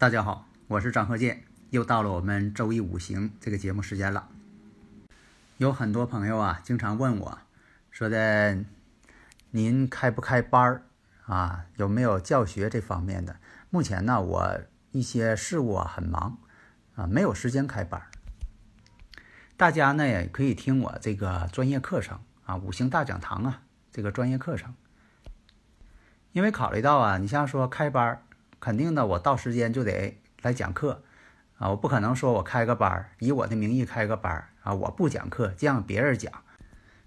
大家好，我是张鹤剑，又到了我们周易五行这个节目时间了。有很多朋友啊，经常问我，说的您开不开班儿啊？有没有教学这方面的？目前呢，我一些事务啊很忙啊，没有时间开班儿。大家呢也可以听我这个专业课程啊，五行大讲堂啊这个专业课程。因为考虑到啊，你像说开班儿。肯定的，我到时间就得来讲课啊！我不可能说我开个班儿，以我的名义开个班儿啊！我不讲课，就让别人讲，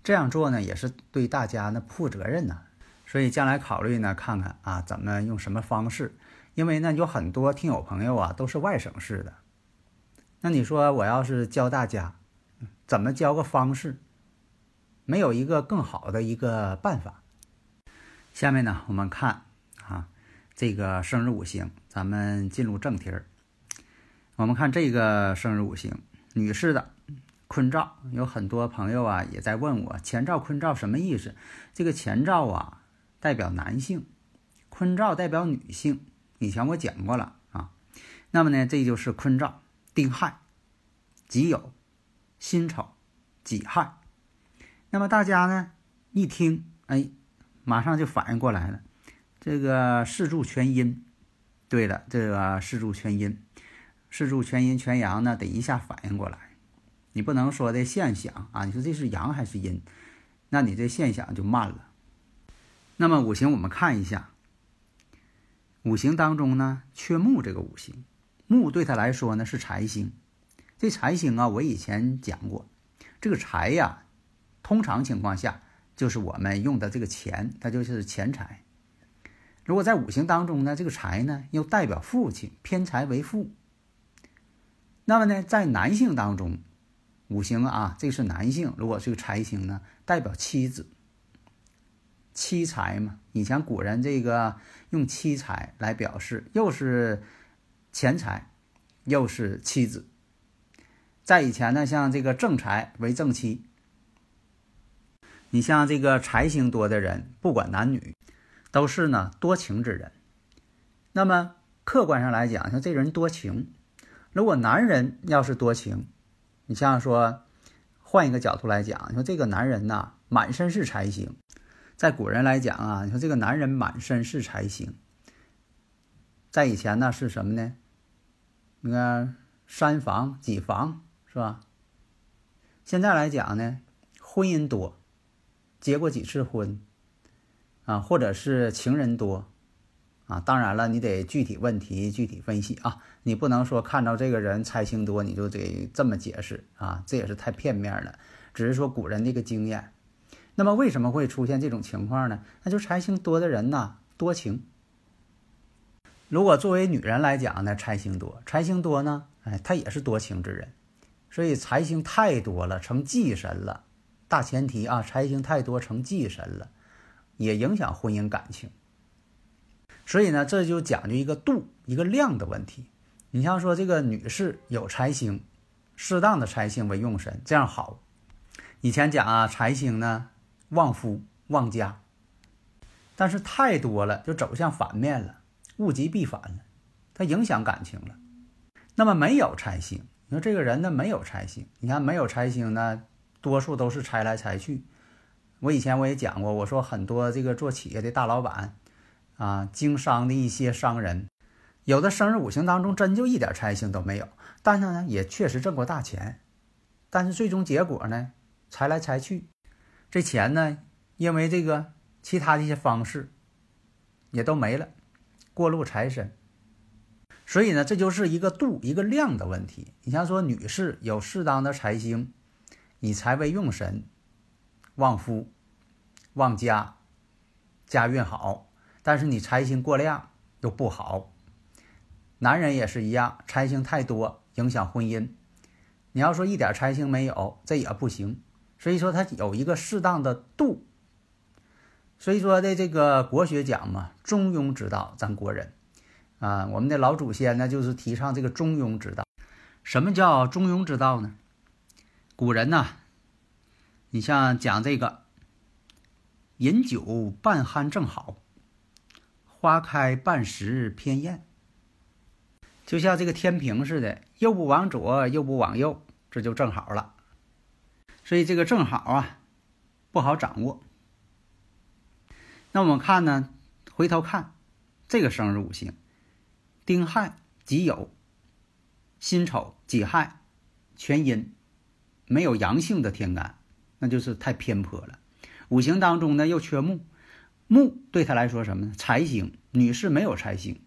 这样做呢也是对大家呢负责任呢。所以将来考虑呢，看看啊怎么用什么方式，因为呢有很多听友朋友啊都是外省市的，那你说我要是教大家怎么教个方式，没有一个更好的一个办法。下面呢我们看。这个生日五行，咱们进入正题儿。我们看这个生日五行，女士的坤兆，有很多朋友啊也在问我，前兆坤兆什么意思？这个前兆啊代表男性，坤兆代表女性。以前我讲过了啊。那么呢，这就是坤兆：丁亥、己酉、辛丑、己亥。那么大家呢一听，哎，马上就反应过来了。这个四柱全阴，对了，这个四柱全阴，四柱全阴全阳呢，得一下反应过来。你不能说的现象啊，你说这是阳还是阴？那你这现象就慢了。那么五行我们看一下，五行当中呢缺木这个五行，木对他来说呢是财星。这财星啊，我以前讲过，这个财呀，通常情况下就是我们用的这个钱，它就是钱财。如果在五行当中呢，这个财呢又代表父亲，偏财为父。那么呢，在男性当中，五行啊，这是男性。如果这个财星呢，代表妻子，妻财嘛。以前古人这个用妻财来表示，又是钱财，又是妻子。在以前呢，像这个正财为正妻。你像这个财星多的人，不管男女。都是呢多情之人，那么客观上来讲，像这人多情。如果男人要是多情，你像说换一个角度来讲，你说这个男人呐满身是财星，在古人来讲啊，你说这个男人满身是财星，在以前呢是什么呢？你看三房几房是吧？现在来讲呢，婚姻多，结过几次婚。啊，或者是情人多，啊，当然了，你得具体问题具体分析啊，你不能说看到这个人财星多你就得这么解释啊，这也是太片面了。只是说古人的一个经验。那么为什么会出现这种情况呢？那就财星多的人呢多情。如果作为女人来讲呢，财星多，财星多呢，哎，她也是多情之人。所以财星太多了，成忌神了。大前提啊，财星太多成忌神了。也影响婚姻感情，所以呢，这就讲究一个度、一个量的问题。你像说这个女士有财星，适当的财星为用神，这样好。以前讲啊，财星呢旺夫旺家，但是太多了就走向反面了，物极必反了，它影响感情了。那么没有财星，你说这个人呢没有财星，你看没有财星呢，多数都是财来财去。我以前我也讲过，我说很多这个做企业的大老板，啊，经商的一些商人，有的生日五行当中真就一点财星都没有，但是呢，也确实挣过大钱，但是最终结果呢，财来财去，这钱呢，因为这个其他的一些方式，也都没了，过路财神。所以呢，这就是一个度一个量的问题。你像说女士有适当的财星，以财为用神，旺夫、旺家，家运好。但是你财星过量又不好。男人也是一样，财星太多影响婚姻。你要说一点财星没有，这也不行。所以说它有一个适当的度。所以说的这个国学讲嘛，中庸之道，咱国人啊，我们的老祖先呢就是提倡这个中庸之道。什么叫中庸之道呢？古人呐，你像讲这个饮酒半酣正好，花开半时偏艳，就像这个天平似的，又不往左又不往右，这就正好了。所以这个正好啊，不好掌握。那我们看呢，回头看这个生日五行：丁亥、己酉、辛丑、己亥，全阴，没有阳性的天干，那就是太偏颇了。五行当中呢又缺木，木对他来说什么呢？财星，女士没有财星。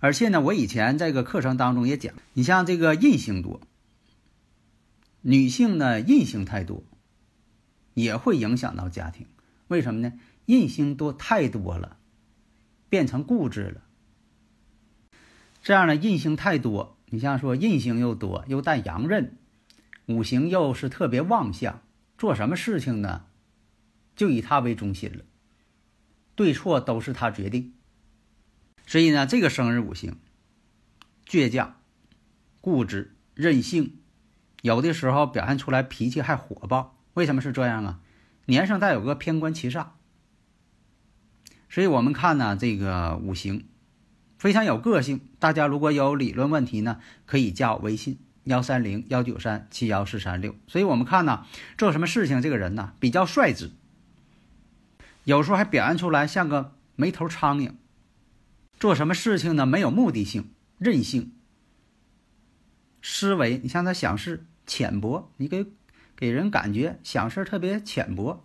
而且呢，我以前这个课程当中也讲，你像这个印星多，女性呢印星太多，也会影响到家庭。为什么呢？印星多太多了，变成固执了。这样呢，印星太多，你像说印星又多，又带阳刃，五行又是特别旺相，做什么事情呢，就以他为中心了，对错都是他决定。所以呢，这个生日五行，倔强、固执、任性，有的时候表现出来脾气还火爆。为什么是这样啊？年上带有个偏官七煞，所以我们看呢，这个五行非常有个性。大家如果有理论问题呢，可以加我微信幺三零幺九三七幺四三六。所以我们看呢，做什么事情这个人呢比较率直，有时候还表现出来像个没头苍蝇。做什么事情呢没有目的性，任性，思维你像他想事浅薄，你给。给人感觉想事特别浅薄、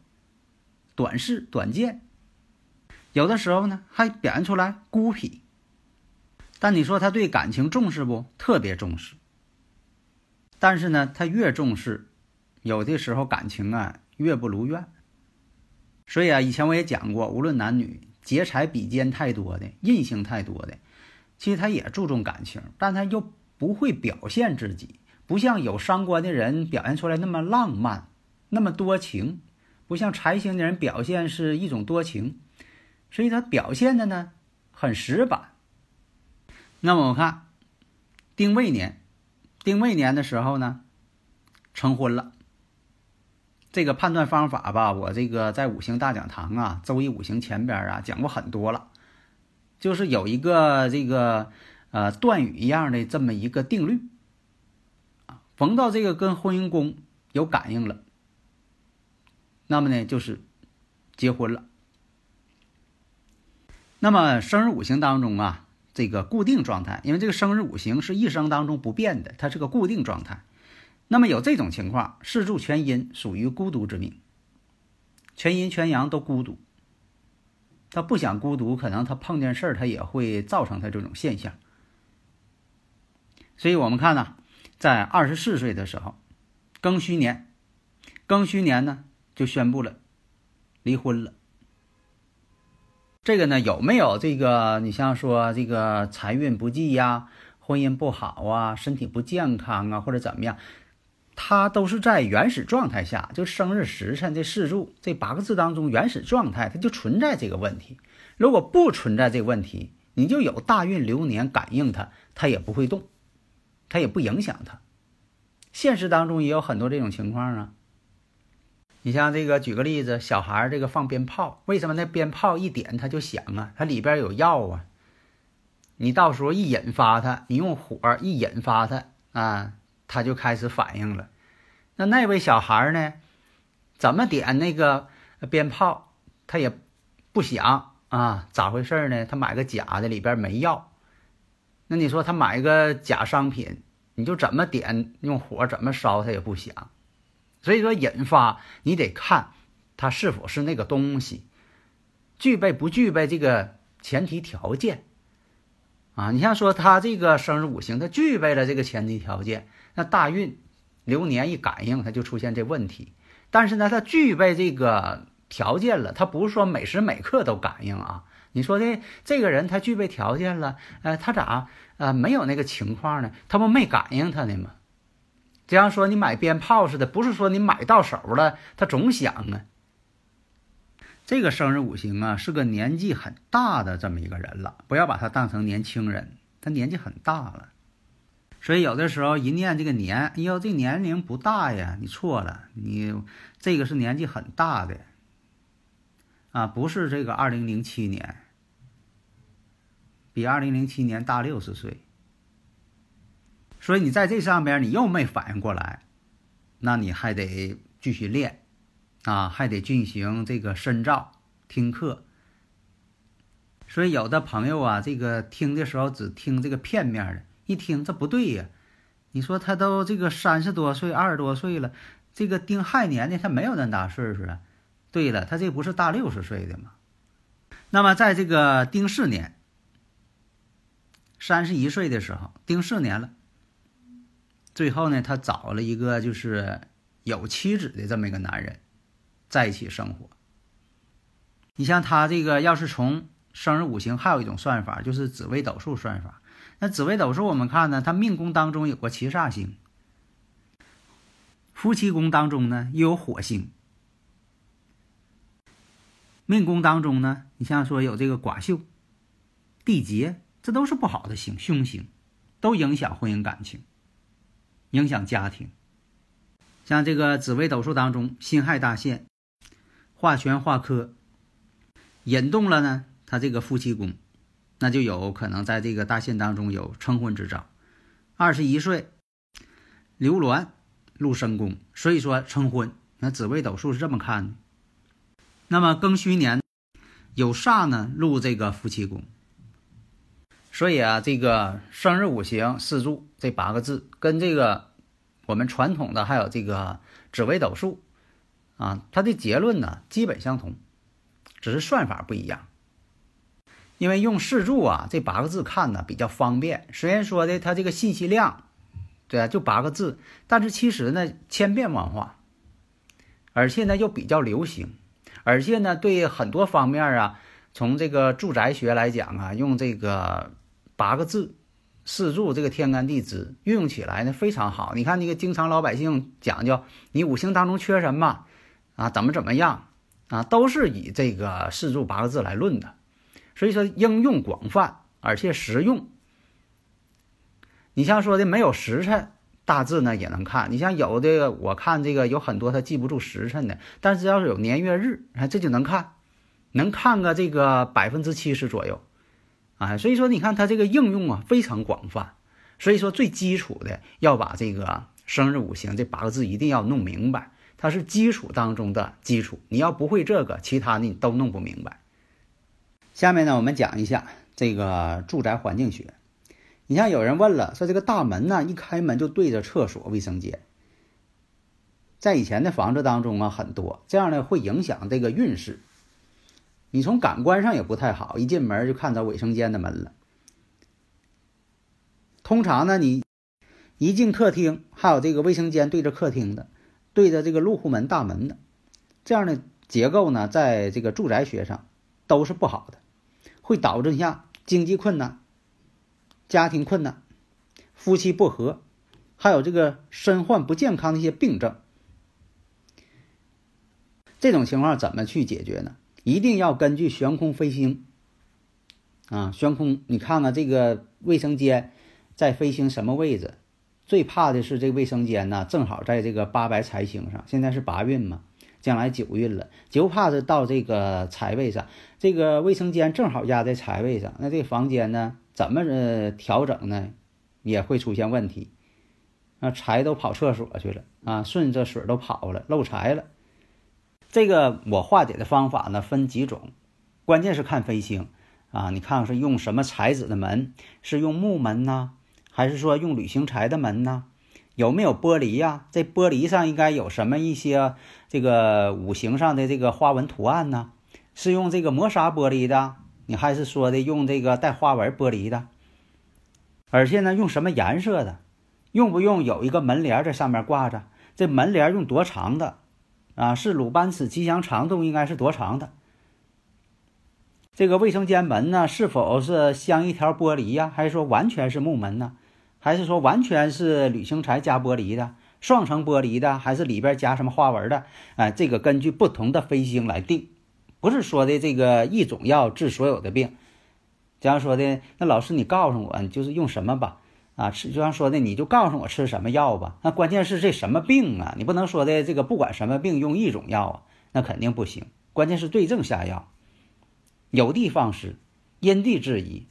短视、短见，有的时候呢还表现出来孤僻。但你说他对感情重视不？特别重视。但是呢，他越重视，有的时候感情啊越不如愿。所以啊，以前我也讲过，无论男女，劫财比肩太多的、印星太多的，其实他也注重感情，但他又不会表现自己。不像有伤官的人表现出来那么浪漫，那么多情；不像财星的人表现是一种多情，所以他表现的呢很死板。那么我看丁未年，丁未年的时候呢成婚了。这个判断方法吧，我这个在五行大讲堂啊，周易五行前边啊讲过很多了，就是有一个这个呃断语一样的这么一个定律啊。逢到这个跟婚姻宫有感应了，那么呢就是结婚了。那么生日五行当中啊，这个固定状态，因为这个生日五行是一生当中不变的，它是个固定状态。那么有这种情况，四柱全阴，属于孤独之命，全阴全阳都孤独。他不想孤独，可能他碰见事儿，他也会造成他这种现象。所以我们看呢。在二十四岁的时候，庚戌年，庚戌年呢就宣布了离婚了。这个呢有没有这个？你像说这个财运不济呀，婚姻不好啊，身体不健康啊，或者怎么样？它都是在原始状态下，就生日时辰这四柱这八个字当中原始状态，它就存在这个问题。如果不存在这个问题，你就有大运流年感应它，它也不会动。它也不影响它，现实当中也有很多这种情况啊。你像这个，举个例子，小孩这个放鞭炮，为什么那鞭炮一点它就响啊？它里边有药啊。你到时候一引发它，你用火一引发它啊，它就开始反应了。那那位小孩呢，怎么点那个鞭炮，他也不响啊？咋回事呢？他买个假的，里边没药。那你说他买个假商品，你就怎么点用火怎么烧，它也不响。所以说引发你得看它是否是那个东西，具备不具备这个前提条件。啊。你像说他这个生日五行，他具备了这个前提条件，那大运流年一感应，他就出现这问题。但是呢，他具备这个条件了，他不是说每时每刻都感应啊。你说的这个人他具备条件了，呃，他咋呃没有那个情况呢？他不没感应他呢吗？就像说你买鞭炮似的，不是说你买到手了，他总响啊。这个生日五行啊，是个年纪很大的这么一个人了，不要把他当成年轻人，他年纪很大了。所以有的时候一念这个年，哎呦，这年龄不大呀，你错了，你这个是年纪很大的。啊，不是这个二零零七年，比二零零七年大六十岁，所以你在这上边你又没反应过来，那你还得继续练，啊，还得进行这个深造听课。所以有的朋友啊，这个听的时候只听这个片面的，一听这不对呀，你说他都这个三十多岁、二十多岁了，这个丁亥年的他没有那么大岁数啊。对了，他这不是大六十岁的吗？那么在这个丁巳年，三十一岁的时候，丁巳年了。最后呢，他找了一个就是有妻子的这么一个男人，在一起生活。你像他这个，要是从生日五行，还有一种算法，就是紫微斗数算法。那紫微斗数我们看呢，他命宫当中有个七煞星，夫妻宫当中呢又有火星。命宫当中呢，你像说有这个寡秀、地劫，这都是不好的星，凶星，都影响婚姻感情，影响家庭。像这个紫微斗数当中，辛亥大限，化权化科，引动了呢，他这个夫妻宫，那就有可能在这个大限当中有成婚之兆。二十一岁，流鸾入生宫，所以说成婚。那紫微斗数是这么看的。那么庚戌年有煞呢入这个夫妻宫，所以啊，这个生日五行四柱这八个字跟这个我们传统的还有这个紫微斗数啊，它的结论呢基本相同，只是算法不一样。因为用四柱啊这八个字看呢比较方便，虽然说的它这个信息量，对啊就八个字，但是其实呢千变万化，而且呢又比较流行。而且呢，对很多方面啊，从这个住宅学来讲啊，用这个八个字四柱这个天干地支运用起来呢非常好。你看那个经常老百姓讲究，你五行当中缺什么啊，怎么怎么样啊，都是以这个四柱八个字来论的。所以说应用广泛，而且实用。你像说的没有时辰。大致呢也能看，你像有的我看这个有很多他记不住时辰的，但是要是有年月日，哎，这就能看，能看个这个百分之七十左右，啊，所以说你看它这个应用啊非常广泛，所以说最基础的要把这个生日五行这八个字一定要弄明白，它是基础当中的基础，你要不会这个，其他的你都弄不明白。下面呢，我们讲一下这个住宅环境学。你像有人问了，说这个大门呢，一开门就对着厕所、卫生间，在以前的房子当中啊，很多这样呢会影响这个运势。你从感官上也不太好，一进门就看到卫生间的门了。通常呢，你一进客厅，还有这个卫生间对着客厅的，对着这个入户门大门的，这样的结构呢，在这个住宅学上都是不好的，会导致下经济困难。家庭困难、夫妻不和，还有这个身患不健康的一些病症，这种情况怎么去解决呢？一定要根据悬空飞星啊，悬空，你看看这个卫生间在飞行什么位置？最怕的是这卫生间呢，正好在这个八白财星上。现在是八运嘛，将来九运了，就怕是到这个财位上，这个卫生间正好压在财位上，那这个房间呢？怎么呃调整呢？也会出现问题，啊，财都跑厕所去了啊，顺着水都跑了，漏财了。这个我化解的方法呢分几种，关键是看飞星啊。你看是用什么材质的门？是用木门呢，还是说用铝型材的门呢？有没有玻璃呀？这玻璃上应该有什么一些这个五行上的这个花纹图案呢？是用这个磨砂玻璃的？你还是说的用这个带花纹玻璃的，而且呢，用什么颜色的？用不用有一个门帘在上面挂着？这门帘用多长的？啊，是鲁班尺吉祥长度应该是多长的？这个卫生间门呢，是否是镶一条玻璃呀？还是说完全是木门呢？还是说完全是铝青材加玻璃的？双层玻璃的？还是里边加什么花纹的？啊，这个根据不同的飞星来定，不是说的这个一种药治所有的病。这样说的，那老师你告诉我，你就是用什么吧？啊，吃就像说的，你就告诉我吃什么药吧。那关键是这什么病啊？你不能说的这个不管什么病用一种药啊，那肯定不行。关键是对症下药。有的放矢，因地制宜，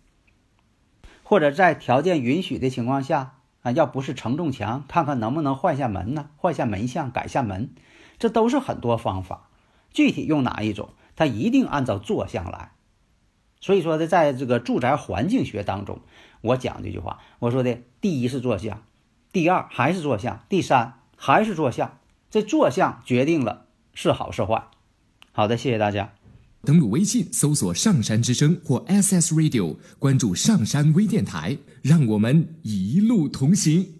或者在条件允许的情况下啊，要不是承重墙，看看能不能换下门呢？换下门相，改下门，这都是很多方法。具体用哪一种，它一定按照坐向来。所以说的，在这个住宅环境学当中，我讲这句话，我说的第一是坐向，第二还是坐向，第三还是坐向。这坐向决定了是好是坏。好的，谢谢大家。登录微信，搜索“上山之声”或 SS Radio，关注上山微电台，让我们一路同行。